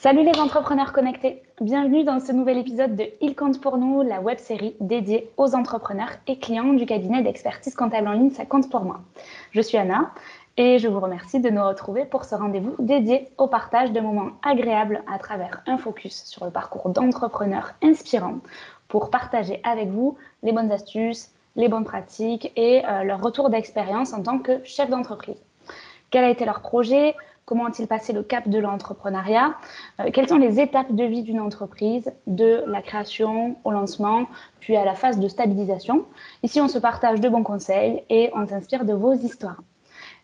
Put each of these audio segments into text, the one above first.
Salut les entrepreneurs connectés, bienvenue dans ce nouvel épisode de Il compte pour nous, la web série dédiée aux entrepreneurs et clients du cabinet d'expertise comptable en ligne Ça compte pour moi. Je suis Anna et je vous remercie de nous retrouver pour ce rendez-vous dédié au partage de moments agréables à travers un focus sur le parcours d'entrepreneurs inspirants pour partager avec vous les bonnes astuces, les bonnes pratiques et euh, leur retour d'expérience en tant que chef d'entreprise. Quel a été leur projet? Comment ont-ils passé le cap de l'entrepreneuriat? Euh, Quelles sont les étapes de vie d'une entreprise, de la création au lancement, puis à la phase de stabilisation Ici, on se partage de bons conseils et on s'inspire de vos histoires.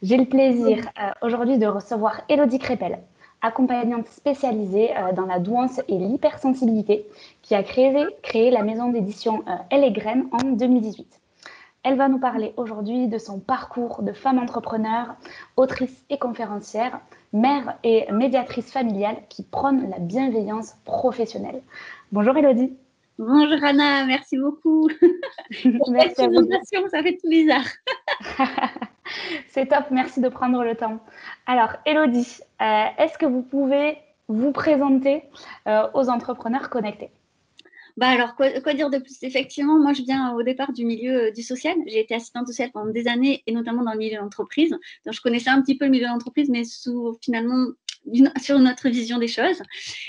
J'ai le plaisir euh, aujourd'hui de recevoir Elodie Crépel, accompagnante spécialisée euh, dans la douance et l'hypersensibilité, qui a créé, la maison d'édition Elle et Graines en 2018. Elle va nous parler aujourd'hui de son parcours de femme entrepreneur, autrice et conférencière, mère et médiatrice familiale qui prône la bienveillance professionnelle. Bonjour Elodie. Bonjour Anna, merci beaucoup. merci à vous. Ça fait tout bizarre. C'est top, merci de prendre le temps. Alors Elodie, euh, est-ce que vous pouvez vous présenter euh, aux entrepreneurs connectés? Bah alors, quoi, dire de plus? Effectivement, moi, je viens au départ du milieu euh, du social. J'ai été assistante sociale pendant des années, et notamment dans le milieu de l'entreprise. Donc, je connaissais un petit peu le milieu de l'entreprise, mais finalement sur notre vision des choses.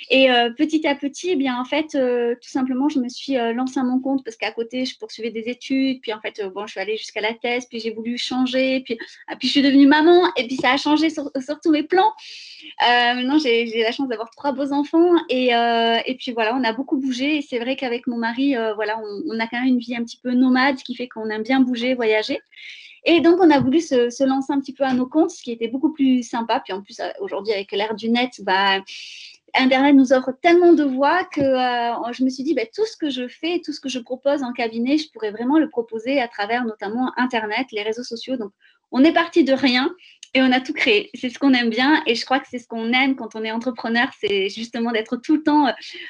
Et euh, petit à petit, eh bien, en fait, euh, tout simplement, je me suis euh, lancée à mon compte parce qu'à côté, je poursuivais des études. Puis, en fait, bon, je suis allée jusqu'à la thèse. Puis, j'ai voulu changer. Puis, ah, puis, je suis devenue maman. Et puis, ça a changé sur, tous mes plans. maintenant, j'ai la chance d'avoir trois beaux enfants. Et, et, puis, voilà, on a beaucoup bougé. Et c'est vrai qu'avec mon mari, voilà, on, on, a quand même une vie un petit peu nomade, ce qui fait qu'on aime bien bouger, voyager. Et donc, on a voulu se, lancer un petit peu à nos comptes, ce qui était beaucoup plus sympa. Puis en plus, euh, aujourd'hui, avec l'ère du net, bah, Internet nous offre tellement de voies que euh, je me suis dit, bah, tout ce que je fais, tout ce que je propose en cabinet, je pourrais vraiment le proposer à travers notamment Internet, les réseaux sociaux. On est parti de rien et on a tout créé. C'est ce qu'on aime bien et je crois que c'est ce qu'on aime quand on est entrepreneur, c'est justement d'être tout le temps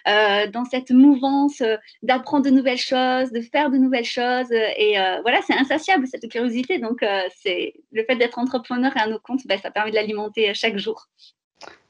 euh, dans cette mouvance, euh, d'apprendre de nouvelles choses, de faire de nouvelles choses. Et euh, voilà, c'est insatiable cette curiosité. Donc, c'est le fait d'être entrepreneur et à nos comptes, ben, ça permet de l'alimenter chaque jour.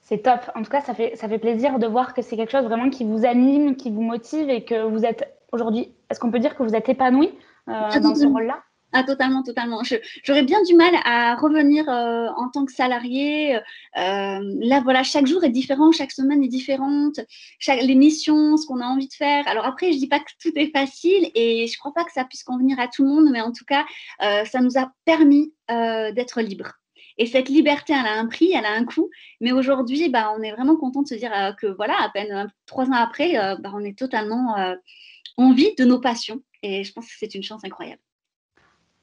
C'est top. En tout cas, ça fait, ça fait plaisir de voir que c'est quelque chose vraiment qui vous anime, qui vous motive et que vous êtes aujourd'hui, est-ce qu'on peut dire que vous êtes épanoui dans ce rôle-là? Ah, totalement, totalement. J'aurais bien du mal à revenir euh, en tant que salarié. Euh, là, voilà, chaque jour est différent, chaque semaine est différente, chaque, les missions, ce qu'on a envie de faire. Alors après, je dis pas que tout est facile et je crois pas que ça puisse convenir à tout le monde, mais en tout cas, euh, ça nous a permis d'être libres. Et cette liberté, elle a un prix, elle a un coût. Mais aujourd'hui, bah, on est vraiment content de se dire que voilà, à peine trois ans après, bah, on est totalement en vie de nos passions. Et je pense que c'est une chance incroyable.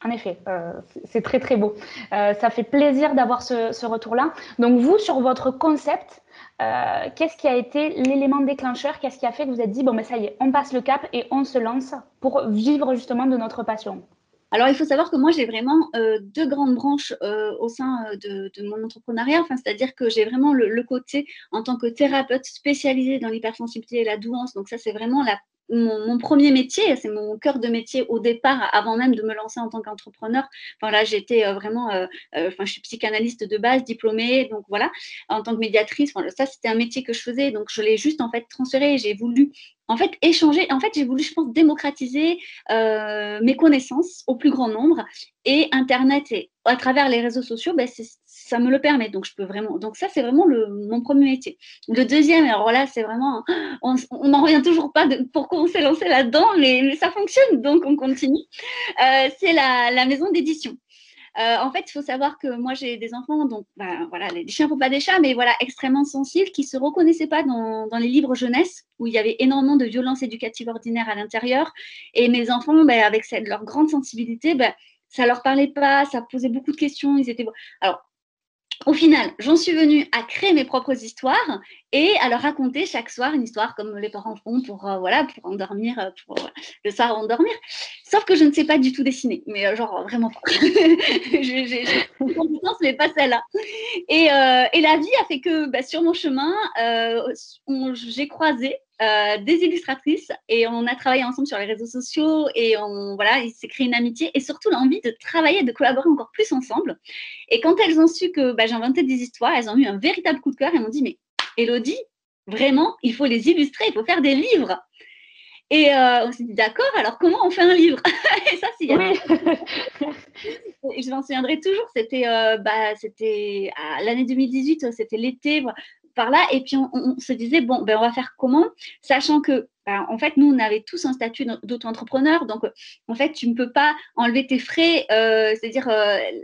En effet, euh, c'est très très beau. Euh, ça fait plaisir d'avoir ce, retour-là. Donc vous, sur votre concept, euh, qu'est-ce qui a été l'élément déclencheur? Qu'est-ce qui a fait que vous êtes dit, bon, mais ça y est, on passe le cap et on se lance pour vivre justement de notre passion? Alors, il faut savoir que moi, j'ai vraiment deux grandes branches au sein de, mon entrepreneuriat. Enfin, c'est-à-dire que j'ai vraiment le, le, côté en tant que thérapeute spécialisée dans l'hypersensibilité et la douance. Donc, ça, c'est vraiment la mon, premier métier, c'est mon cœur de métier au départ, avant même de me lancer en tant qu'entrepreneur. Enfin là, j'étais euh, vraiment, euh, euh, je suis psychanalyste de base, diplômée, donc voilà, en tant que médiatrice. ça, c'était un métier que je faisais, donc je l'ai juste en fait transféré. J'ai voulu en fait échanger. En fait, j'ai voulu, je pense, démocratiser mes connaissances au plus grand nombre. Et Internet et à travers les réseaux sociaux, ben, ça me le permet. Donc, je peux vraiment. Donc, ça, c'est vraiment le, mon premier métier. Le deuxième, alors là, c'est vraiment. On n'en revient toujours pas de pourquoi on s'est lancé là-dedans, mais, ça fonctionne. Donc, on continue. Euh, c'est la, maison d'édition. Euh, en fait, il faut savoir que moi, j'ai des enfants, donc ben, voilà, les chiens font pas des chats, mais voilà, extrêmement sensibles, qui ne se reconnaissaient pas dans, dans, les livres jeunesse, où il y avait énormément de violences éducatives ordinaires à l'intérieur. Et mes enfants, ben, avec cette, leur grande sensibilité, ben, ça leur parlait pas, ça posait beaucoup de questions. Ils étaient alors au final, j'en suis venue à créer mes propres histoires et à leur raconter chaque soir une histoire comme les parents font pour euh, voilà pour endormir euh, pour euh, le soir endormir. Sauf que je ne sais pas du tout dessiner, mais genre vraiment pas. j'ai une compétence mais pas celle-là. Et, et, la vie a fait que bah, sur mon chemin, j'ai croisé euh, des illustratrices et on a travaillé ensemble sur les réseaux sociaux et on voilà, il s'est créé une amitié et surtout l'envie de travailler, de collaborer encore plus ensemble. Et quand elles ont su que bah, j'inventais des histoires, elles ont eu un véritable coup de cœur et m'ont dit mais Elodie, Vraiment, il faut les illustrer, il faut faire des livres. Et euh, on s'est dit, d'accord, alors comment on fait un livre? Et ça, c'est. Oui. je m'en souviendrai toujours, c'était euh, bah, c'était l'année 2018, c'était l'été, par là. Et puis, on, se disait, bon, ben, on va faire comment Sachant que, ben, en fait, nous, on avait tous un statut d'auto-entrepreneur. Donc, en fait, tu ne peux pas enlever tes frais. Euh, c'est-à-dire,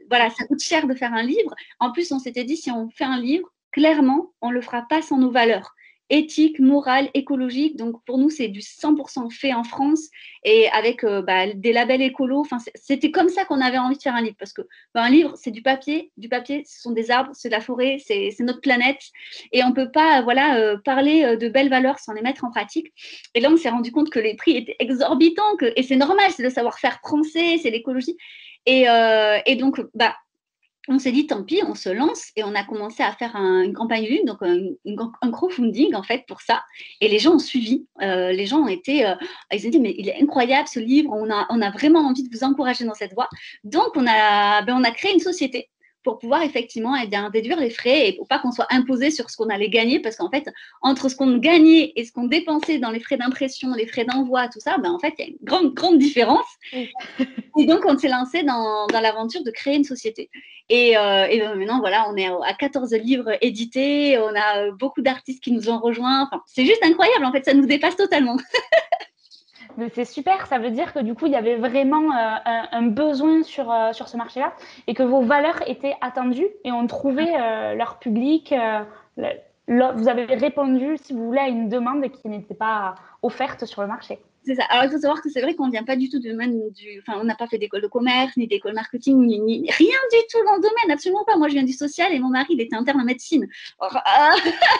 voilà, ça coûte cher de faire un livre. En plus, on s'était dit, si on fait un livre, clairement, on ne le fera pas sans nos valeurs éthique, morale, écologique. Donc pour nous, c'est du 100% fait en France et avec euh, bah, des labels écolos. Enfin, c'était comme ça qu'on avait envie de faire un livre parce que bah, un livre, c'est du papier. Du papier, ce sont des arbres, c'est de la forêt, c'est notre planète et on peut pas voilà euh, parler euh, de belles valeurs sans les mettre en pratique. Et là, on s'est rendu compte que les prix étaient exorbitants et c'est normal, c'est le savoir-faire français, c'est l'écologie. Et, et, donc, bah, on s'est dit tant pis, on se lance et on a commencé à faire une campagne une, donc un, crowdfunding en fait pour ça. Et les gens ont suivi. Euh, les gens ont été, euh, ils ont dit mais il est incroyable ce livre, on a, on a vraiment envie de vous encourager dans cette voie. Donc on a, ben, on a créé une société pour pouvoir effectivement eh bien, déduire les frais et pour pas qu'on soit imposé sur ce qu'on allait gagner parce qu'en fait, entre ce qu'on gagnait et ce qu'on dépensait dans les frais d'impression, les frais d'envoi, tout ça, ben, en fait, il y a une grande, grande différence. et donc, on s'est lancé dans, dans l'aventure de créer une société. Et, euh, et, maintenant, voilà, on est à 14 livres édités, on a beaucoup d'artistes qui nous ont rejoints. Enfin, c'est juste incroyable, en fait, ça nous dépasse totalement. c'est super, ça veut dire que du coup, il y avait vraiment euh, un, besoin sur, euh, sur ce marché-là et que vos valeurs étaient attendues et on trouvait euh, leur public. vous avez répondu, si vous voulez, à une demande qui n'était pas offerte sur le marché. C'est ça. Alors, il faut savoir que c'est vrai qu'on ne vient pas du tout du domaine du. Enfin, on n'a pas fait d'école de commerce, ni d'école marketing, ni, rien du tout dans le domaine, absolument pas. Moi, je viens du social et mon mari, il était interne en médecine. Ah.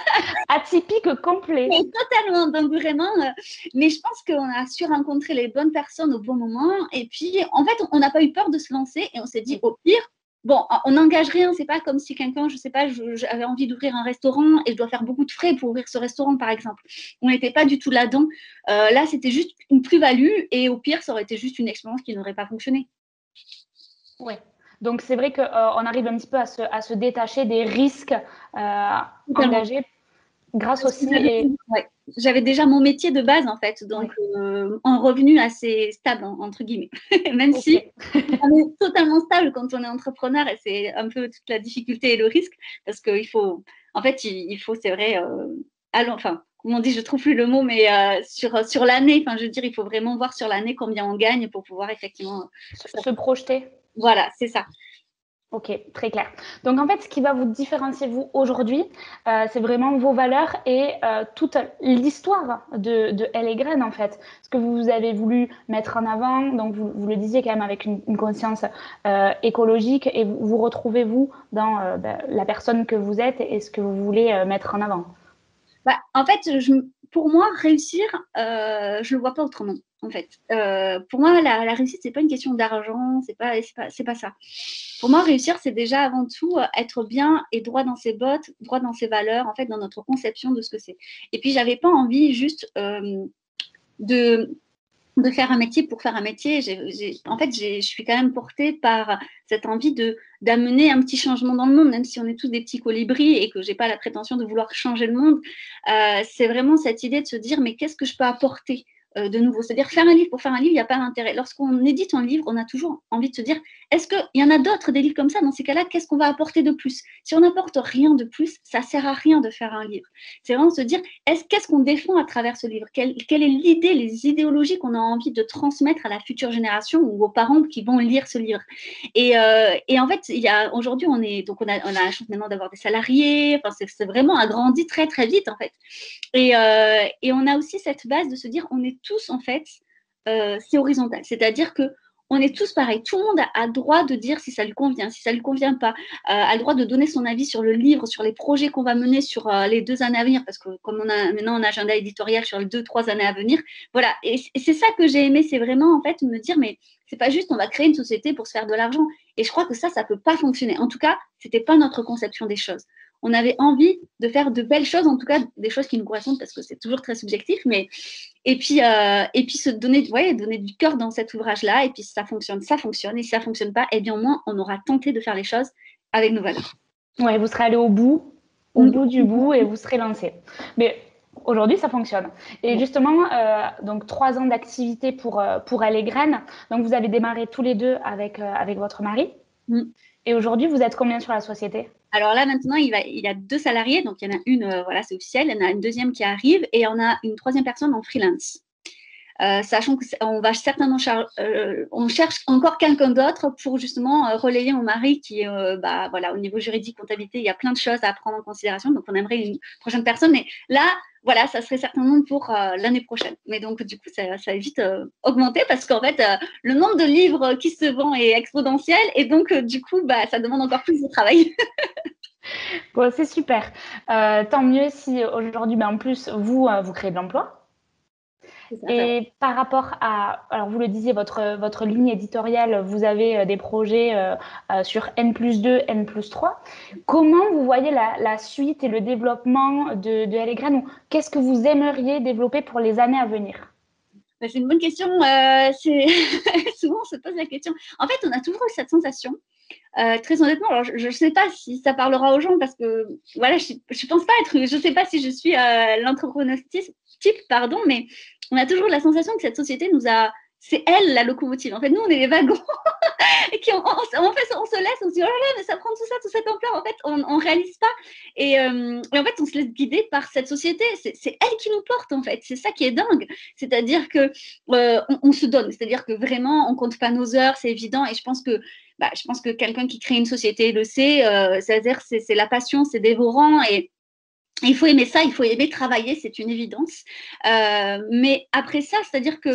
Atypique complet. totalement. Donc, vraiment. Euh, mais je pense qu'on a su rencontrer les bonnes personnes au bon moment. Et puis, en fait, on n'a pas eu peur de se lancer et on s'est dit, au pire, Bon, on n'engage rien, c'est pas comme si quelqu'un, je sais pas, j'avais envie d'ouvrir un restaurant et je dois faire beaucoup de frais pour ouvrir ce restaurant, par exemple. On n'était pas du tout là-dedans. Euh, là, c'était juste une plus-value et au pire, ça aurait été juste une expérience qui n'aurait pas fonctionné. Oui. Donc, c'est vrai qu'on euh, arrive un petit peu à se, détacher des risques euh, engagés grâce aussi. Et... J'avais déjà mon métier de base en fait, donc euh, un revenu assez stable entre guillemets. Même si on est totalement stable quand on est entrepreneur et c'est un peu toute la difficulté et le risque parce qu'il faut, en fait, il, faut, c'est vrai, euh, enfin, comme on dit, je trouve plus le mot, mais euh, sur, sur l'année, enfin, je veux dire, il faut vraiment voir sur l'année combien on gagne pour pouvoir effectivement se projeter. Voilà, c'est ça. Ok, très clair. Donc en fait, ce qui va vous différencier vous aujourd'hui, euh, c'est vraiment vos valeurs et euh, toute l'histoire de, de et Graine en fait. Ce que vous avez voulu mettre en avant, donc vous, le disiez quand même avec une, conscience euh, écologique et vous, retrouvez vous dans ben, la personne que vous êtes et, ce que vous voulez mettre en avant. Bah, en fait, pour moi, réussir, je le vois pas autrement en fait. Euh, pour moi, la, la réussite, c'est pas une question d'argent, c'est pas, pas, pas ça. Pour moi, réussir, c'est déjà avant tout euh, être bien et droit dans ses bottes, droit dans ses valeurs, en fait, dans notre conception de ce que c'est. Et puis, j'avais pas envie juste euh, de de faire un métier pour faire un métier. en fait, je suis quand même portée par cette envie d'amener un petit changement dans le monde, même si on est tous des petits colibris et que j'ai pas la prétention de vouloir changer le monde. c'est vraiment cette idée de se dire mais qu'est-ce que je peux apporter de nouveau. C'est-à-dire faire un livre pour faire un livre, il n'y a pas d'intérêt. Lorsqu'on édite un livre, on a toujours envie de se dire, est-ce qu'il y en a d'autres des livres comme ça Dans ces cas-là, qu'est-ce qu'on va apporter de plus? Si on n'apporte rien de plus, ça sert à rien de faire un livre. C'est vraiment se dire, est-ce qu'est-ce qu'on défend à travers ce livre? Quelle, est l'idée, les idéologies qu'on a envie de transmettre à la future génération ou aux parents qui vont lire ce livre? Et, euh, et, en fait, il y a aujourd'hui, on est donc on a, on la chance maintenant d'avoir des salariés. Enfin, c'est vraiment agrandi très très vite en fait. Et, euh, et on a aussi cette base de se dire, on est tous, en fait, euh, c'est horizontal. C'est-à-dire que on est tous pareils. Tout le monde a, droit de dire si ça lui convient, si ça lui convient pas, euh, a le droit de donner son avis sur le livre, sur les projets qu'on va mener sur euh, les deux années à venir, parce que comme on a maintenant un agenda éditorial sur les deux, trois années à venir, voilà. Et, c'est ça que j'ai aimé, c'est vraiment en fait me dire, mais c'est pas juste on va créer une société pour se faire de l'argent. Et je crois que ça, ça peut pas fonctionner. En tout cas, c'était pas notre conception des choses on avait envie de faire de belles choses, en tout cas des choses qui nous correspondent parce que c'est toujours très subjectif, mais et puis euh, et puis se donner, ouais, donner du cœur dans cet ouvrage-là, et puis si ça fonctionne, ça fonctionne, et si ça fonctionne pas, eh bien au moins on aura tenté de faire les choses avec nos valeurs. Ouais, vous serez allé au bout, au mm. bout du bout, et vous serez lancé. Mais aujourd'hui, ça fonctionne. Et justement, euh, donc trois ans d'activité pour, euh, pour Elle et Graines. Donc, vous avez démarré tous les deux avec, avec votre mari. Mm. Et aujourd'hui, vous êtes combien sur la société? Alors là, maintenant, il, va, il y a deux salariés. Donc, il y en a une, voilà, c'est officiel. Il y en a une deuxième qui arrive et on a une troisième personne en freelance. Euh, sachant qu'on va certainement euh, on cherche encore quelqu'un d'autre pour justement euh, relayer mon mari qui bah, voilà au niveau juridique comptabilité il y a plein de choses à prendre en considération donc on aimerait une prochaine personne mais là voilà ça serait certainement pour l'année prochaine. Mais donc du coup ça, ça va vite augmenter parce qu'en fait le nombre de livres qui se vend est exponentiel et donc du coup bah, ça demande encore plus de travail. Bon c'est super. Tant mieux si aujourd'hui bah, en plus vous vous créez de l'emploi et par rapport à, alors vous le disiez, votre, votre ligne éditoriale, vous avez euh, des projets euh, euh, sur N plus 2, N plus 3. Comment vous voyez la, suite et le développement de, de Qu'est-ce que vous aimeriez développer pour les années à venir? Bah, c'est une bonne question. souvent, on se pose la question. En fait, on a toujours eu cette sensation. Très honnêtement, je ne sais pas si ça parlera aux gens parce que voilà, je ne pense pas être, je ne sais pas si je suis l'entrepreneuse type, pardon, mais on a toujours la sensation que cette société nous a c'est elle la locomotive. En fait, nous, on est les wagons et qui on, fait, on se laisse, on se dit oh là là, mais ça prend tout ça, tout cette ampleur. En fait, on, ne réalise pas et, euh, et, en fait, on se laisse guider par cette société. C'est elle qui nous porte en fait. C'est ça qui est dingue. C'est-à-dire que euh, se donne. C'est-à-dire que vraiment, on compte pas nos heures, c'est évident. Et je pense que bah, je pense que quelqu'un qui crée une société le sait. Euh, c'est-à-dire c'est la passion, c'est dévorant et il faut aimer ça, il faut aimer travailler, c'est une évidence. Euh, mais après ça, c'est-à-dire que,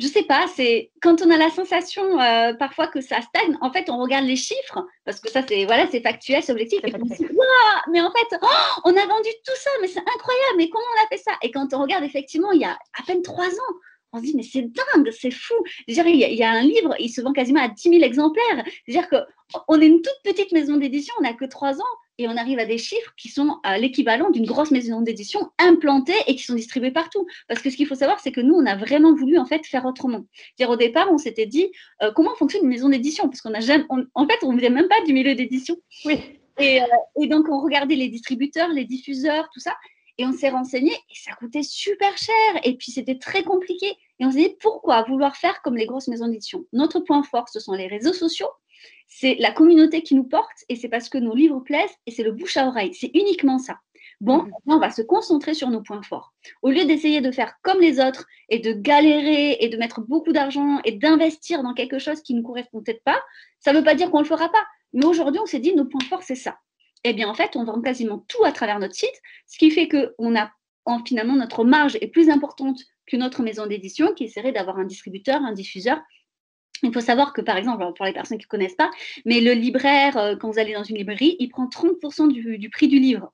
je sais pas, c'est quand on a la sensation euh, parfois que ça stagne, en fait, on regarde les chiffres, parce que ça, c'est voilà, c'est factuel, c'est objectif, et on se dit, mais en fait, oh, on a vendu tout ça, mais c'est incroyable, mais comment on a fait ça? Et quand on regarde, effectivement, il y a à peine trois ans, on se dit, mais c'est dingue, c'est fou. il, y a, un livre, il se vend quasiment à 10 000 exemplaires. C'est-à-dire qu'on est une toute petite maison d'édition, on n'a que trois ans, et on arrive à des chiffres qui sont à l'équivalent d'une grosse maison d'édition implantée et qui sont distribuées partout. Parce que ce qu'il faut savoir, c'est que nous, on a vraiment voulu en fait faire autrement. Dire au départ, on s'était dit euh, comment fonctionne une maison d'édition, parce qu'on n'a jamais, en fait, on ne faisait même pas du milieu d'édition. Oui. Et, euh, et, donc, on regardait les distributeurs, les diffuseurs, tout ça, et on s'est renseigné et ça coûtait super cher. Et puis, c'était très compliqué. Et on s'est dit pourquoi vouloir faire comme les grosses maisons d'édition? Notre point fort, ce sont les réseaux sociaux c'est la communauté qui nous porte et c'est parce que nos livres plaisent et c'est le bouche à oreille. C'est uniquement ça. Bon, mhm. on va se concentrer sur nos points forts. Au lieu d'essayer de faire comme les autres et de galérer et de mettre beaucoup d'argent et d'investir dans quelque chose qui ne correspond peut-être pas, ça ne veut pas dire qu'on ne le fera pas. Mais aujourd'hui, on s'est dit, nos points forts, c'est ça. Eh bien, en fait, on vend quasiment tout à travers notre site, ce qui fait que on a, finalement, notre marge est plus importante qu'une autre maison d'édition qui essaierait d'avoir un distributeur, un diffuseur il faut savoir que, par exemple, pour les personnes qui ne connaissent pas, mais le libraire, euh, quand vous allez dans une librairie, il prend 30% du, prix du livre.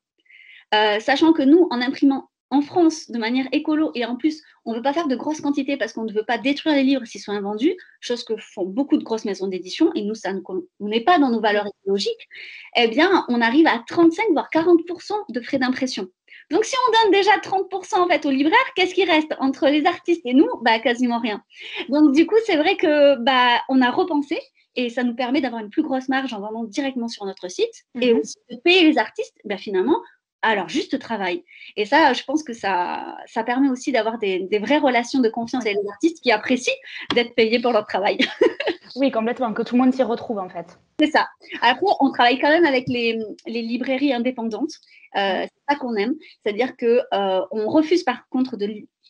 Euh, sachant que nous, en imprimant en France de manière écolo, et en plus, on ne veut pas faire de grosses quantités parce qu'on ne veut pas détruire les livres s'ils sont invendus, chose que font beaucoup de grosses maisons d'édition, et nous, ça n'est pas dans nos valeurs écologiques, eh bien, on arrive à 35 voire 40% de frais d'impression. Donc, si on donne déjà 30% en fait aux libraires, qu'est-ce qui reste entre les artistes et nous? Bah, Quasiment rien. Donc, du coup, c'est vrai que bah, on a repensé et ça nous permet d'avoir une plus grosse marge en vendant directement sur notre site et mhm. aussi de payer les artistes bah, finalement leur juste travail. Et ça, je pense que ça, ça permet aussi d'avoir des, des, vraies relations de confiance avec les artistes qui apprécient d'être payés pour leur travail. oui, complètement, que tout le monde s'y retrouve en fait. C'est ça. Après, on travaille quand même avec les, les librairies indépendantes. Euh, c'est ça qu'on aime. C'est-à-dire qu'on euh, refuse par contre de,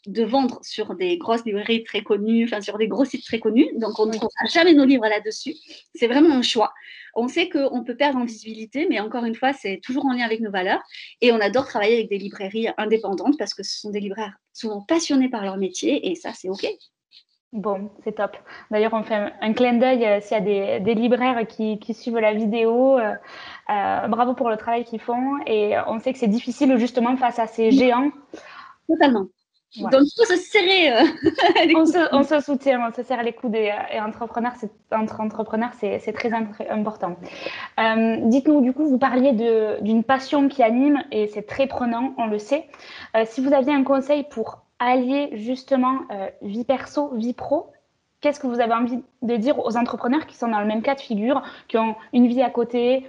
de vendre sur des grosses librairies très connues, enfin sur des gros sites très connus. Donc, on ne trouvera jamais nos livres là-dessus. C'est vraiment un choix. On sait qu'on peut perdre en visibilité, mais encore une fois, c'est toujours en lien avec nos valeurs. Et on adore travailler avec des librairies indépendantes parce que ce sont des libraires souvent passionnés par leur métier et ça, c'est OK. Bon, c'est top. D'ailleurs, on fait un, clin d'œil euh, s'il y a des, libraires qui, suivent la vidéo. Euh, euh, bravo pour le travail qu'ils font. Et on sait que c'est difficile justement face à ces géants. Totalement. Donc, il faut se serrer. Euh, on, se, on, se, soutient, on se serre les coudes et, et entrepreneur, entre entrepreneurs, c'est très important. Euh, dites-nous, du coup, vous parliez d'une passion qui anime et c'est très prenant, on le sait. Euh, si vous aviez un conseil pour allier justement vie perso, vie pro, qu'est-ce que vous avez envie de dire aux entrepreneurs qui sont dans le même cas de figure, qui ont une vie à côté,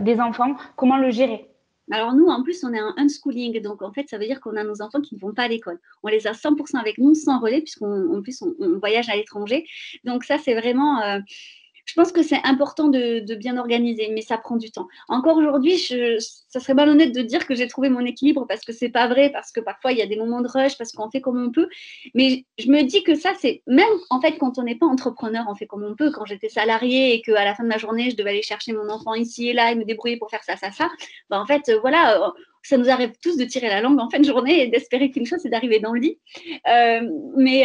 des enfants? Comment le gérer? Alors nous, en plus, on est un unschooling, donc en fait, ça veut dire qu'on a nos enfants qui ne vont pas à l'école. On les a 100% avec nous, sans relais, puisqu'en plus, on, voyage à l'étranger. Donc ça, c'est vraiment... Euh, je pense que c'est important de, bien organiser, mais ça prend du temps. Encore aujourd'hui, ça serait malhonnête de dire que j'ai trouvé mon équilibre parce que c'est pas vrai, parce que parfois il y a des moments de rush, parce qu'on fait comme on peut. Mais je me dis que ça, c'est même en fait quand on n'est pas entrepreneur, on fait comme on peut. Quand j'étais salarié et qu'à la fin de ma journée, je devais aller chercher mon enfant ici et là et me débrouiller pour faire ça, ça, ça. Ben, en fait, euh, voilà. Euh, ça nous arrive tous de tirer la langue en fin de journée et d'espérer qu'une chose, c'est d'arriver dans le lit. Euh, mais,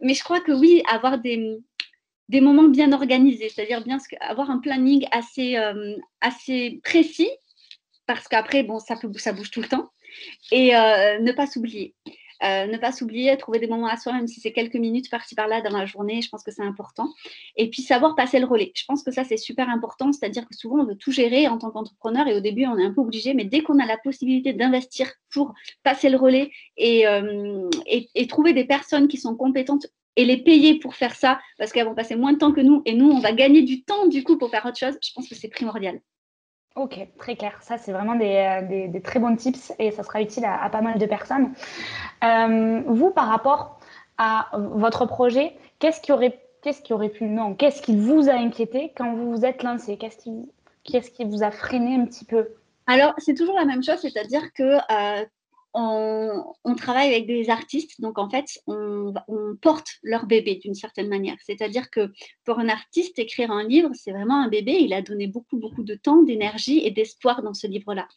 mais je crois que oui, avoir des, des moments bien organisés, c'est-à-dire avoir un planning assez, euh, assez précis, parce qu'après, bon, ça, peut, ça bouge tout le temps, et euh, ne pas s'oublier. Euh, ne pas s'oublier, trouver des moments à soi, même si c'est quelques minutes par-ci par-là dans la journée, je pense que c'est important. Et puis savoir passer le relais. Je pense que ça, c'est super important, c'est-à-dire que souvent, on veut tout gérer en tant qu'entrepreneur et au début, on est un peu obligé, mais dès qu'on a la possibilité d'investir pour passer le relais et, et, trouver des personnes qui sont compétentes et les payer pour faire ça parce qu'elles vont passer moins de temps que nous et nous, on va gagner du temps du coup pour faire autre chose, je pense que c'est primordial. Ok, très clair. Ça, c'est vraiment des, euh, très bons tips et ça sera utile à, pas mal de personnes. Euh, vous, par rapport à votre projet, qu'est-ce qui aurait, qu'est-ce qui aurait pu, non, qu'est-ce qui vous a inquiété quand vous vous êtes lancé? Qu'est-ce qui, qu'est-ce qui vous a freiné un petit peu? Alors, c'est toujours la même chose, c'est-à-dire que euh, on, travaille avec des artistes, donc en fait, on, porte leur bébé d'une certaine manière. C'est-à-dire que pour un artiste, écrire un livre, c'est vraiment un bébé. Il a donné beaucoup, beaucoup de temps, d'énergie et d'espoir dans ce livre-là.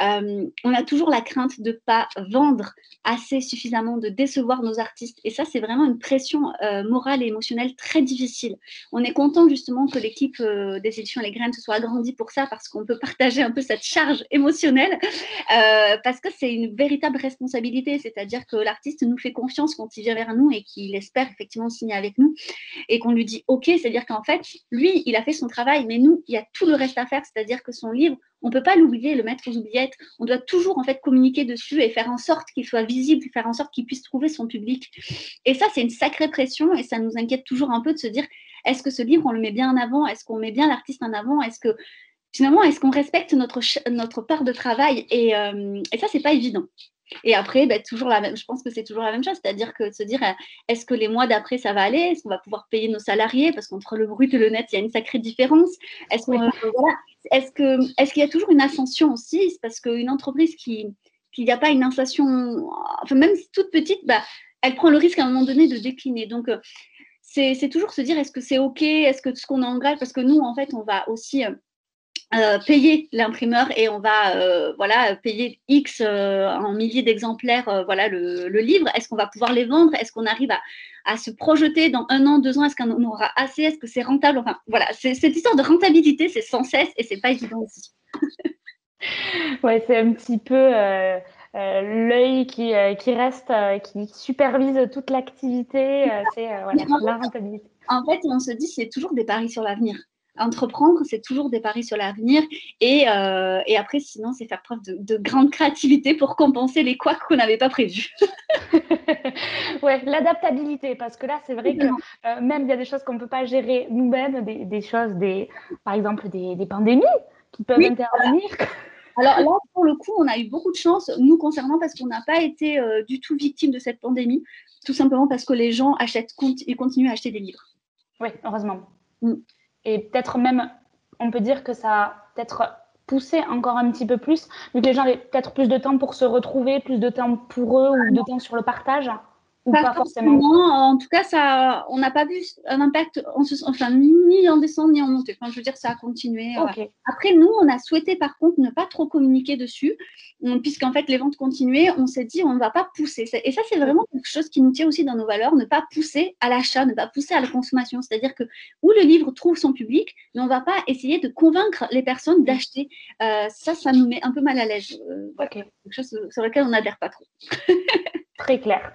Euh, on a toujours la crainte de ne pas vendre assez suffisamment, de décevoir nos artistes. Et ça, c'est vraiment une pression euh, morale et émotionnelle très difficile. On est content justement que l'équipe euh, des éditions Les Graines se soit agrandie pour ça, parce qu'on peut partager un peu cette charge émotionnelle, parce que c'est une véritable responsabilité. C'est-à-dire que l'artiste nous fait confiance quand il vient vers nous et qu'il espère effectivement signer avec nous, et qu'on lui dit OK, c'est-à-dire qu'en fait, lui, il a fait son travail, mais nous, il y a tout le reste à faire, c'est-à-dire que son livre, on ne peut pas l'oublier, le mettre aux oubliettes. On doit toujours en fait communiquer dessus et faire en sorte qu'il soit visible, faire en sorte qu'il puisse trouver son public. Et ça, c'est une sacrée pression et ça nous inquiète toujours un peu de se dire est-ce que ce livre, on le met bien en avant? Est-ce qu'on met bien l'artiste en avant? Est-ce que finalement, est-ce qu'on respecte notre, part de travail? Et, euh, et ça, c'est pas évident. Et après, ben, toujours la même, je pense que c'est toujours la même chose, c'est-à-dire que de se dire, est-ce que les mois d'après, ça va aller? Est-ce qu'on va pouvoir payer nos salariés? Parce qu'entre le brut et le net, il y a une sacrée différence. Est-ce que, est qu'il y a toujours une ascension aussi? Parce qu'une entreprise qui, qu'il n'y a pas une inflation, enfin même toute petite, bah, elle prend le risque à un moment donné de décliner. Donc, euh, c'est toujours se dire, est-ce que c'est OK? Est-ce que ce qu'on engage Parce que nous, en fait, on va aussi... Euh, payer l'imprimeur et on va euh, voilà payer X euh, en milliers d'exemplaires voilà le, livre. Est-ce qu'on va pouvoir les vendre? Est-ce qu'on arrive à, se projeter dans un an, deux ans? Est-ce qu'on aura assez? Est-ce que c'est rentable? Enfin voilà, cette histoire de rentabilité, c'est sans cesse et c'est pas évident aussi. ouais, c'est un petit peu l'œil qui, qui reste, qui supervise toute l'activité. c'est voilà, la rentabilité. En fait, on se dit c'est toujours des paris sur l'avenir entreprendre, c'est toujours des paris sur l'avenir. Et, euh, et, après, sinon, c'est faire preuve de, grande créativité pour compenser les couacs qu'on n'avait pas prévus. ouais, l'adaptabilité, parce que là, c'est vrai que euh, même il y a des choses qu'on ne peut pas gérer nous-mêmes, des, choses, des, par exemple, des, pandémies qui peuvent intervenir. Alors là, pour le coup, on a eu beaucoup de chance, nous concernant, parce qu'on n'a pas été euh, du tout victime de cette pandémie, tout simplement parce que les gens achètent et continuent à acheter des livres. Oui, heureusement. Mm. Et peut-être même, on peut dire que ça a peut-être poussé encore un petit peu plus, vu que les gens avaient peut-être plus de temps pour se retrouver, plus de temps pour eux ou de temps sur le partage. Ou pas, forcément. En tout cas, ça, on n'a pas vu un impact, en enfin, ni en descente ni en montée. Enfin, je veux dire, ça a continué. Après, nous, on a souhaité par contre ne pas trop communiquer dessus, puisqu'en fait, les ventes continuaient. On s'est dit, on ne va pas pousser. Et ça, c'est vraiment quelque chose qui nous tient aussi dans nos valeurs, ne pas pousser à l'achat, ne pas pousser à la consommation. C'est-à-dire que où le livre trouve son public, mais on ne va pas essayer de convaincre les personnes d'acheter. Euh, ça, ça nous met un peu mal à l'aise. Euh, quelque chose sur lequel on n'adhère pas trop. Très clair.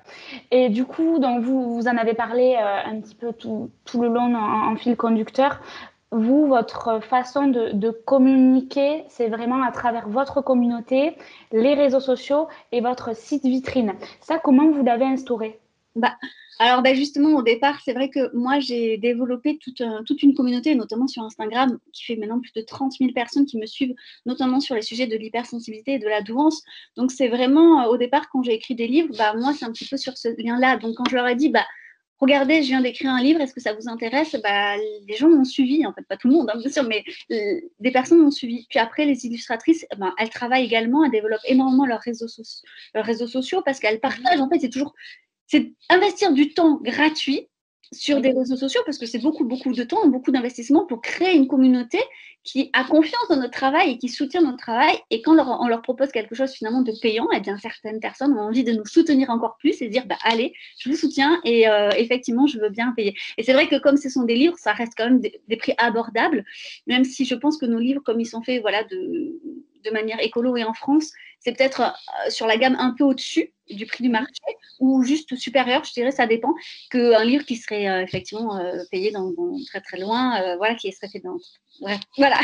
Et du coup, donc vous, vous en avez parlé euh, un petit peu tout, tout le long en, fil conducteur. Vous, votre façon de, de communiquer, c'est vraiment à travers votre communauté, les réseaux sociaux et votre site vitrine. Ça, comment vous l'avez instauré? Bah, alors bah, justement, au départ, c'est vrai que moi, j'ai développé toute, toute, une communauté, notamment sur Instagram, qui fait maintenant plus de 30 000 personnes qui me suivent, notamment sur les sujets de l'hypersensibilité et de la douance. Donc, c'est vraiment, au départ, quand j'ai écrit des livres, bah, moi, c'est un petit peu sur ce lien-là. Donc, quand je leur ai dit, regardez, je viens d'écrire un livre, est-ce que ça vous intéresse? Bah, Les gens m'ont suivi, en fait, pas tout le monde, hein, bien sûr, mais euh, des personnes m'ont suivi. Puis après, les illustratrices, bah, elles travaillent également, elles développent énormément leurs réseaux, leurs réseaux sociaux parce qu'elles partagent, en fait, c'est toujours, c'est investir du temps gratuit sur des réseaux sociaux parce que c'est beaucoup, beaucoup de temps, beaucoup d'investissement pour créer une communauté qui a confiance dans notre travail et qui soutient notre travail. Et quand on leur propose quelque chose finalement de payant, eh bien, certaines personnes ont envie de nous soutenir encore plus et dire bah, allez, je vous soutiens et euh, effectivement, je veux bien payer. Et c'est vrai que comme ce sont des livres, ça reste quand même des, des prix abordables, même si je pense que nos livres, comme ils sont faits voilà, de, de manière écolo et en France, c'est peut-être euh, sur la gamme un peu au-dessus du prix du marché ou juste supérieur, je dirais, ça dépend, qu'un livre qui serait euh, effectivement euh, payé dans, très très loin, voilà, qui serait fait dans. voilà.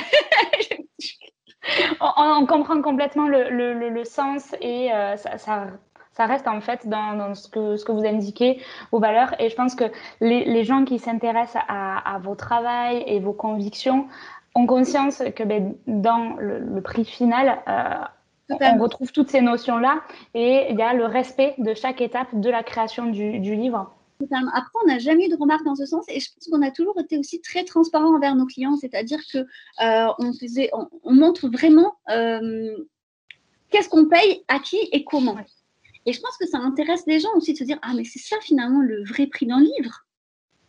on, comprend complètement le, sens et ça, reste en fait dans, ce, que, ce que vous indiquez, vos valeurs. Et je pense que les, gens qui s'intéressent à, vos travails et vos convictions ont conscience que ben, dans le, prix final, on retrouve toutes ces notions-là et il y a le respect de chaque étape de la création du, livre. Totalement. Après, on n'a jamais eu de remarques dans ce sens et je pense qu'on a toujours été aussi très transparent envers nos clients, c'est-à-dire que euh, on, faisait, on, montre vraiment euh, qu'est-ce qu'on paye, à qui et comment. Et je pense que ça intéresse les gens aussi de se dire ah mais c'est ça finalement le vrai prix d'un livre.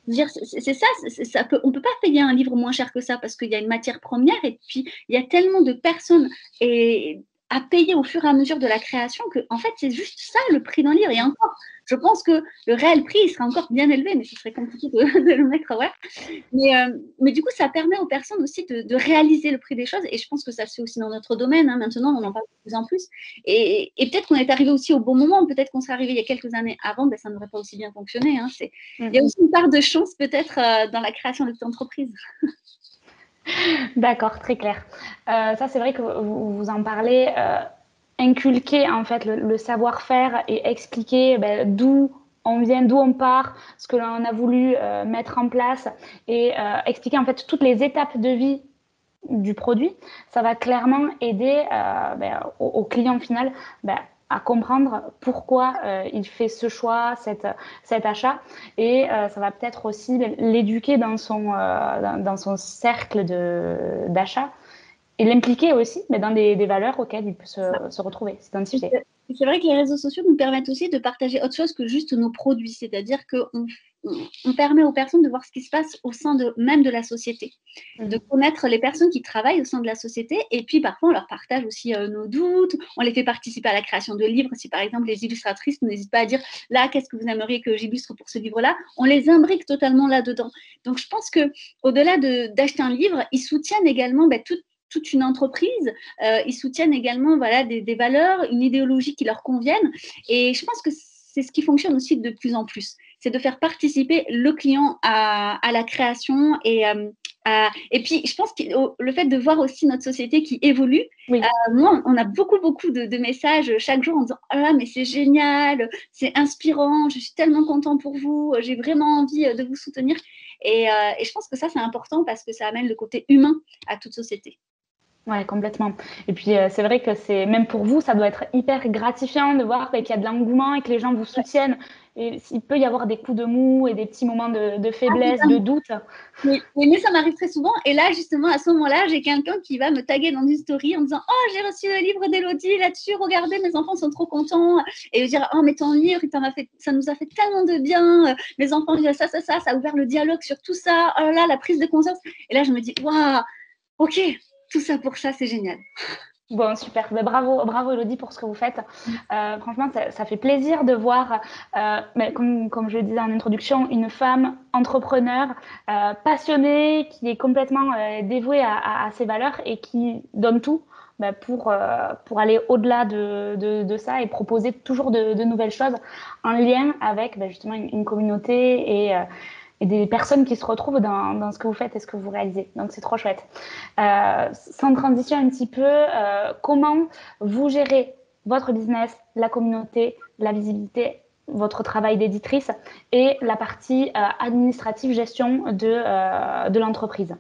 C'est ça, ça peut, on ne peut pas payer un livre moins cher que ça parce qu'il y a une matière première et puis il y a tellement de personnes et à payer au fur et à mesure de la création que, en fait, c'est juste ça le prix d'un livre. Et encore, je pense que le réel prix sera encore bien élevé, mais ce serait compliqué de, le mettre, ouais. Mais, euh, mais du coup, ça permet aux personnes aussi de, réaliser le prix des choses. Et je pense que ça se fait aussi dans notre domaine. Hein. Maintenant, on en parle de plus en plus. Et, et peut-être qu'on est arrivé aussi au bon moment. Peut-être qu'on serait arrivé il y a quelques années avant, ben, ça n'aurait pas aussi bien fonctionné. Hein. Il y a mm-hmm. aussi une part de chance peut-être euh, dans la création de cette entreprise. D'accord, très clair. Euh, ça, c'est vrai que vous, en parlez. Euh, inculquer en fait le, savoir-faire et expliquer ben, d'où on vient, d'où on part, ce que l'on a voulu euh, mettre en place et expliquer en fait toutes les étapes de vie du produit, ça va clairement aider ben, au, client final ben, à comprendre pourquoi il fait ce choix, cet, achat. Et ça va peut-être aussi l'éduquer dans, son cercle d'achat et l'impliquer aussi mais dans des, des, valeurs auxquelles il peut se, se retrouver. C'est un sujet. C'est vrai que les réseaux sociaux nous permettent aussi de partager autre chose que juste nos produits, c'est-à-dire qu'on on permet aux personnes de voir ce qui se passe au sein de, même de la société, mmh. de connaître les personnes qui travaillent au sein de la société, et puis parfois on leur partage aussi euh, nos doutes, on les fait participer à la création de livres, si par exemple les illustratrices n'hésitent pas à dire là qu'est-ce que vous aimeriez que j'illustre pour ce livre-là, on les imbrique totalement là-dedans. Donc je pense que au-delà d'acheter un livre, ils soutiennent également bah, toute toute une entreprise. Euh, ils soutiennent également voilà, des, des, valeurs, une idéologie qui leur conviennent. Et je pense que c'est ce qui fonctionne aussi de plus en plus. C'est de faire participer le client à, à la création et euh, et puis, je pense que le fait de voir aussi notre société qui évolue, euh, moi, on a beaucoup, beaucoup de, de, messages chaque jour en disant Ah, mais c'est génial, c'est inspirant, je suis tellement content pour vous, j'ai vraiment envie de vous soutenir. Et, et je pense que ça, c'est important parce que ça amène le côté humain à toute société. Ouais, complètement. Et puis, euh, c'est vrai que c'est, même pour vous, ça doit être hyper gratifiant de voir qu'il y a de l'engouement et que les gens vous soutiennent. Et il peut y avoir des coups de mou et des petits moments de, de faiblesse, ah, de doute. Oui, mais ça m'arrive très souvent. Et là, justement, à ce moment-là, j'ai quelqu'un qui va me taguer dans une story en disant Oh, j'ai reçu le livre d'Elodie là-dessus, regardez, mes enfants sont trop contents. Et dire Oh, mais ton livre, a fait, ça nous a fait tellement de bien. Les enfants ça, ça, ça, ça a ouvert le dialogue sur tout ça. Oh là, la prise de conscience. Et là, je me dis Waouh, ok, tout ça pour ça, c'est génial. Bon, super. Ben, bravo, bravo Elodie pour ce que vous faites. Euh, franchement, ça, fait plaisir de voir, euh, mais comme, comme, je le disais en introduction, une femme entrepreneur, euh, passionnée, qui est complètement dévouée à, ses valeurs et qui donne tout ben, pour, pour aller au-delà de, de, ça et proposer toujours de, nouvelles choses en lien avec ben, justement une, une, communauté et et des personnes qui se retrouvent dans, ce que vous faites et ce que vous réalisez. Donc c'est trop chouette. Euh, sans transition un petit peu, euh, comment vous gérez votre business, la communauté, la visibilité, votre travail d'éditrice et la partie administrative gestion de, de l'entreprise?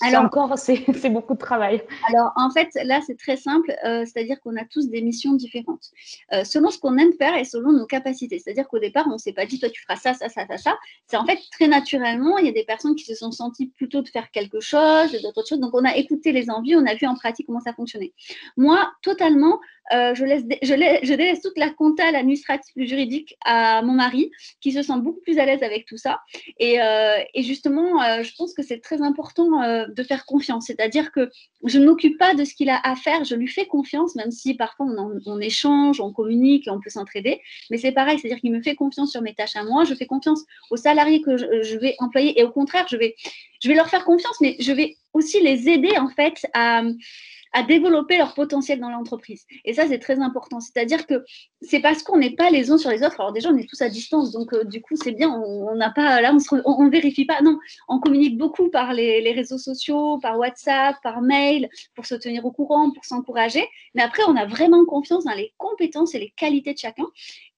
Alors encore, c'est beaucoup de travail. Alors en fait, là, c'est très simple, euh, c'est-à-dire qu'on a tous des missions différentes, euh, selon ce qu'on aime faire et selon nos capacités. C'est-à-dire qu'au départ, on ne s'est pas dit, toi, tu feras ça, ça, ça, ça, ça. C'est en fait très naturellement, il y a des personnes qui se sont senties plutôt de faire quelque chose, d'autres choses. Donc on a écouté les envies, on a vu en pratique comment ça fonctionnait. Moi, totalement, euh, je, laisse, je, laisse, je, laisse, toute la compta, l'administratif, le juridique à mon mari, qui se sent beaucoup plus à l'aise avec tout ça. Et, et justement, je pense que c'est très important de faire confiance. C'est-à-dire que je ne m'occupe pas de ce qu'il a à faire, je lui fais confiance, même si parfois on, échange, on communique et on peut s'entraider. Mais c'est pareil, c'est-à-dire qu'il me fait confiance sur mes tâches à moi, je fais confiance aux salariés que je, vais employer et au contraire, je vais, je vais leur faire confiance, mais je vais aussi les aider en fait à à développer leur potentiel dans l'entreprise. Et ça, c'est très important. C'est-à-dire que c'est parce qu'on n'est pas les uns sur les autres. Alors déjà, on est tous à distance, donc euh, du coup, c'est bien. On n'a pas là, on ne vérifie pas. Non, on communique beaucoup par les, les, réseaux sociaux, par WhatsApp, par mail, pour se tenir au courant, pour s'encourager. Mais après, on a vraiment confiance dans les compétences et les qualités de chacun.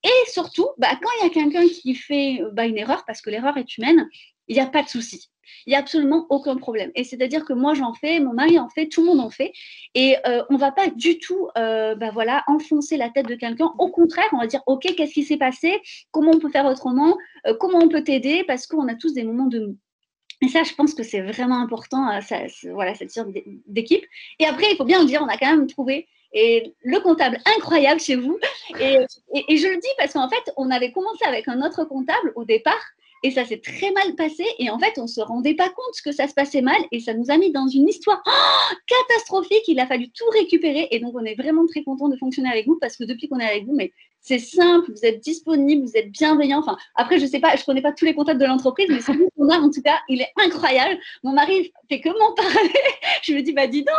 Et surtout, bah, quand il y a quelqu'un qui fait bah, une erreur, parce que l'erreur est humaine, il n'y a pas de souci. Il n'y a absolument aucun problème. Et c'est-à-dire que moi, j'en fais, mon mari en fait, tout le monde en fait. Et euh, on ne va pas du tout euh, bah voilà, enfoncer la tête de quelqu'un. Au contraire, on va dire, OK, qu'est-ce qui s'est passé? Comment on peut faire autrement? Euh, Comment on peut t'aider? Parce qu'on a tous des moments de mou. Et ça, je pense que c'est vraiment important, ça, voilà, cette sorte d'équipe. Et après, il faut bien le dire, on a quand même trouvé et le comptable incroyable chez vous. Et je le dis parce qu'en fait, on avait commencé avec un autre comptable au départ et ça s'est très mal passé. Et en fait, on se rendait pas compte que ça se passait mal. Et ça nous a mis dans une histoire oh, catastrophique. Il a fallu tout récupérer. Et donc, on est vraiment très content de fonctionner avec vous parce que depuis qu'on est avec vous, mais c'est simple, vous êtes disponible, vous êtes bienveillant. Enfin, après, je sais pas, je connais pas tous les comptables de l'entreprise, mais celui qu'on a, en tout cas, il est incroyable. Mon mari fait que m'en parler. je me dis, bah dis donc,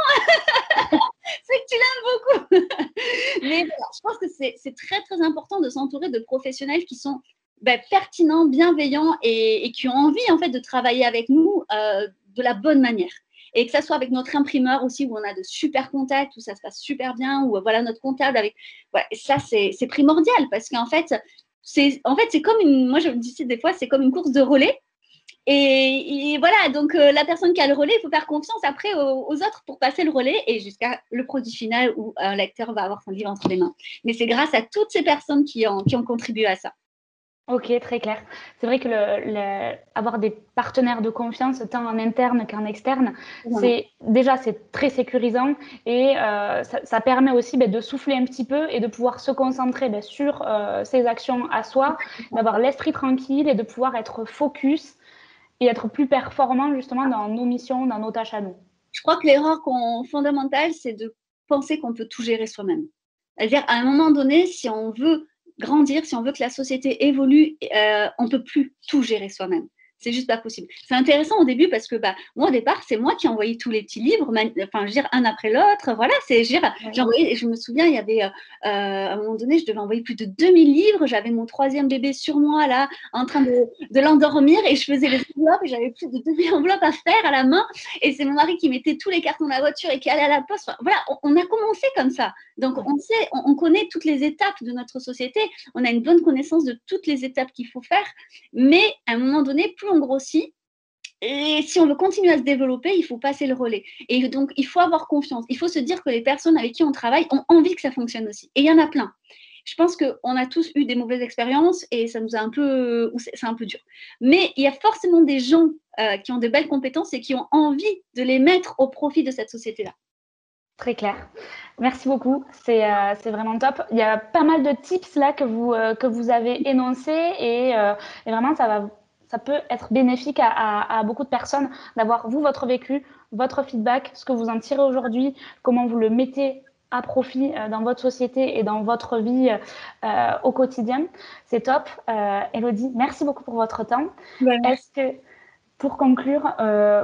c'est que tu l'aimes beaucoup. mais je pense que c'est très, très important de s'entourer de professionnels qui sont ben, pertinents, bienveillants et, qui ont envie en fait de travailler avec nous euh, de la bonne manière. Et que ça soit avec notre imprimeur aussi, où on a de super contacts, où ça se passe super bien, ou voilà notre comptable avec. ça, c'est primordial parce qu'en fait, c'est en fait, c'est comme une. Moi, je des fois, c'est comme une course de relais. Et, voilà, donc euh, la personne qui a le relais, il faut faire confiance après aux, autres pour passer le relais et jusqu'à le produit final où un lecteur va avoir son livre entre les mains. Mais c'est grâce à toutes ces personnes qui ont, qui ont contribué à ça. Ok, très clair. C'est vrai que le, avoir des partenaires de confiance, tant en interne qu'en externe, c'est déjà c'est très sécurisant et euh, ça, permet aussi ben, de souffler un petit peu et de pouvoir se concentrer ben, sur euh, ses actions à soi, d'avoir l'esprit tranquille et de pouvoir être focus et être plus performant justement dans nos missions, dans nos tâches à nous. Je crois que l'erreur fondamentale, c'est de penser qu'on peut tout gérer soi-même. C'est-à-dire, à un moment donné, si on veut grandir, si on veut que la société évolue, euh, on ne peut plus tout gérer soi-même. C'est juste pas possible. C'est intéressant au début parce que bah, moi, au départ, c'est moi qui envoyais tous les petits livres, enfin, je veux dire, un après l'autre. Voilà, c'est, je, je me souviens, il y avait, euh, à un moment donné, je devais envoyer plus de 2000 livres. J'avais mon troisième bébé sur moi, là, en train de, de l'endormir et je faisais les enveloppes et j'avais plus de 2000 enveloppes à faire à la main. Et c'est mon mari qui mettait tous les cartons dans la voiture et qui allait à la poste. voilà, on, a commencé comme ça. Donc, on sait, on, on connaît toutes les étapes de notre société. On a une bonne connaissance de toutes les étapes qu'il faut faire. Mais à un moment donné, plus on grossit, et si on veut continuer à se développer, il faut passer le relais. Et donc, il faut avoir confiance. Il faut se dire que les personnes avec qui on travaille ont envie que ça fonctionne aussi. Et il y en a plein. Je pense qu'on a tous eu des mauvaises expériences et ça nous a un peu, c'est un peu dur. Mais il y a forcément des gens euh, qui ont de belles compétences et qui ont envie de les mettre au profit de cette société-là. Très clair. Merci beaucoup. C'est euh, vraiment top. Il y a pas mal de tips là que vous, euh, que vous avez énoncés et, et, vraiment, ça va ça peut être bénéfique à, beaucoup de personnes d'avoir, vous, votre vécu, votre feedback, ce que vous en tirez aujourd'hui, comment vous le mettez à profit euh, dans votre société et dans votre vie euh, au quotidien. C'est top. Euh, Elodie, merci beaucoup pour votre temps. Est-ce que, pour conclure,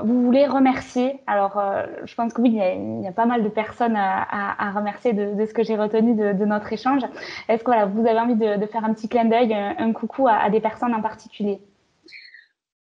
vous voulez remercier Alors, je pense que oui, il y, a, pas mal de personnes à, remercier de, ce que j'ai retenu de, notre échange. Est-ce que voilà, vous avez envie de, faire un petit clin d'œil, un, coucou à des personnes en particulier?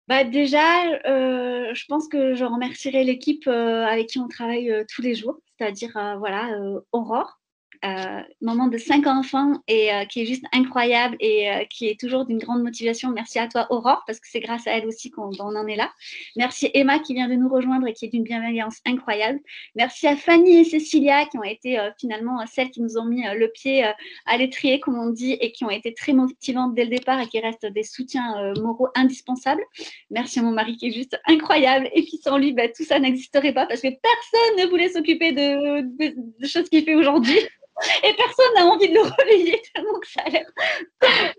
Bah déjà, euh, je pense que je remercierai l'équipe euh, avec qui on travaille euh, tous les jours, c'est-à-dire voilà Aurore, euh, maman de cinq enfants et euh, qui est juste incroyable et euh, qui est toujours d'une grande motivation. Merci à toi, Aurore, parce que c'est grâce à elle aussi qu'on en est là. Merci Emma qui vient de nous rejoindre et qui est d'une bienveillance incroyable. Merci à Fanny et Cécilia qui ont été finalement celles qui nous ont mis le pied à l'étrier, comme on dit, et qui ont été très motivantes dès le départ et qui restent des soutiens moraux indispensables. Merci à mon mari qui est juste incroyable et qui sans lui, bah, tout ça n'existerait pas parce que personne ne voulait s'occuper de choses qu'il fait aujourd'hui et personne n'a envie de le relayer tellement que ça a l'air.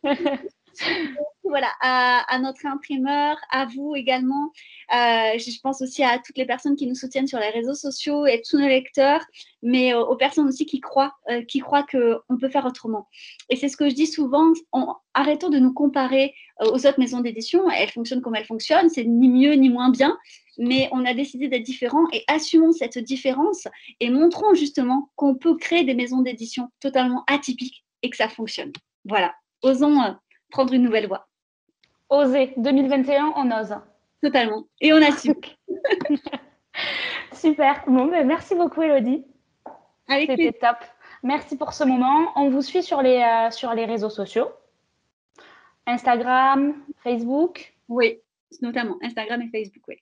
voilà, à, notre imprimeur, à vous également. Euh, je pense aussi à toutes les personnes qui nous soutiennent sur les réseaux sociaux et tous nos lecteurs, mais aux, personnes aussi qui croient, euh, qui croient qu'on peut faire autrement. Et c'est ce que je dis souvent, arrêtons de nous comparer euh, aux autres maisons d'édition. Elles fonctionnent comme elles fonctionnent, c'est ni mieux ni moins bien, mais on a décidé d'être différents et assumons cette différence et montrons justement qu'on peut créer des maisons d'édition totalement atypiques et que ça fonctionne. Voilà, osons euh, prendre une nouvelle voie. Oser, 2021, on ose. Totalement, et on assume. Super, bon, ben, merci beaucoup Elodie. C'était top. Merci pour ce moment. On vous suit sur les, euh, sur les réseaux sociaux. Instagram, Facebook Oui, notamment Instagram et Facebook, oui.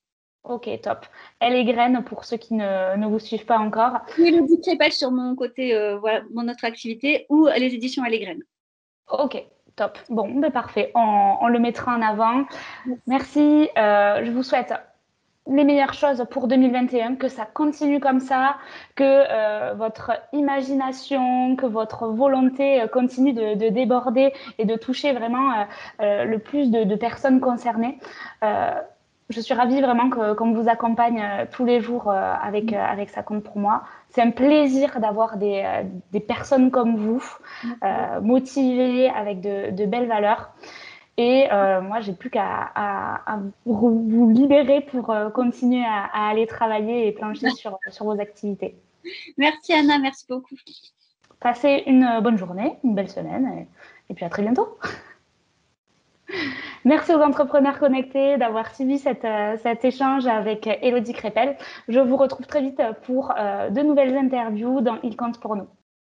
Ok, top. Elle est graine pour ceux qui ne, ne vous suivent pas encore. Elodie Crépel sur mon côté, euh, voilà, mon autre activité, ou les éditions Elle est graine. Ok, top. Bon, ben parfait. On, le mettra en avant. Merci. Euh, je vous souhaite les meilleures choses pour 2021, que ça continue comme ça, que euh, votre imagination, que votre volonté continue de, déborder et de toucher vraiment le plus de, de personnes concernées je suis ravie vraiment qu'on vous accompagne euh, tous les jours euh, avec, euh, avec Ça compte pour moi. C'est un plaisir d'avoir des, des, personnes comme vous, motivées avec de, de, belles valeurs. Et moi, j'ai plus qu'à à, vous, libérer pour continuer à, aller travailler et plancher sur, sur vos activités. Merci Anna, merci beaucoup. Passez une bonne journée, une belle semaine et puis à très bientôt. Merci aux entrepreneurs connectés d'avoir suivi euh, cet échange avec Elodie Crépel. Je vous retrouve très vite pour euh, de nouvelles interviews dans Il compte pour nous.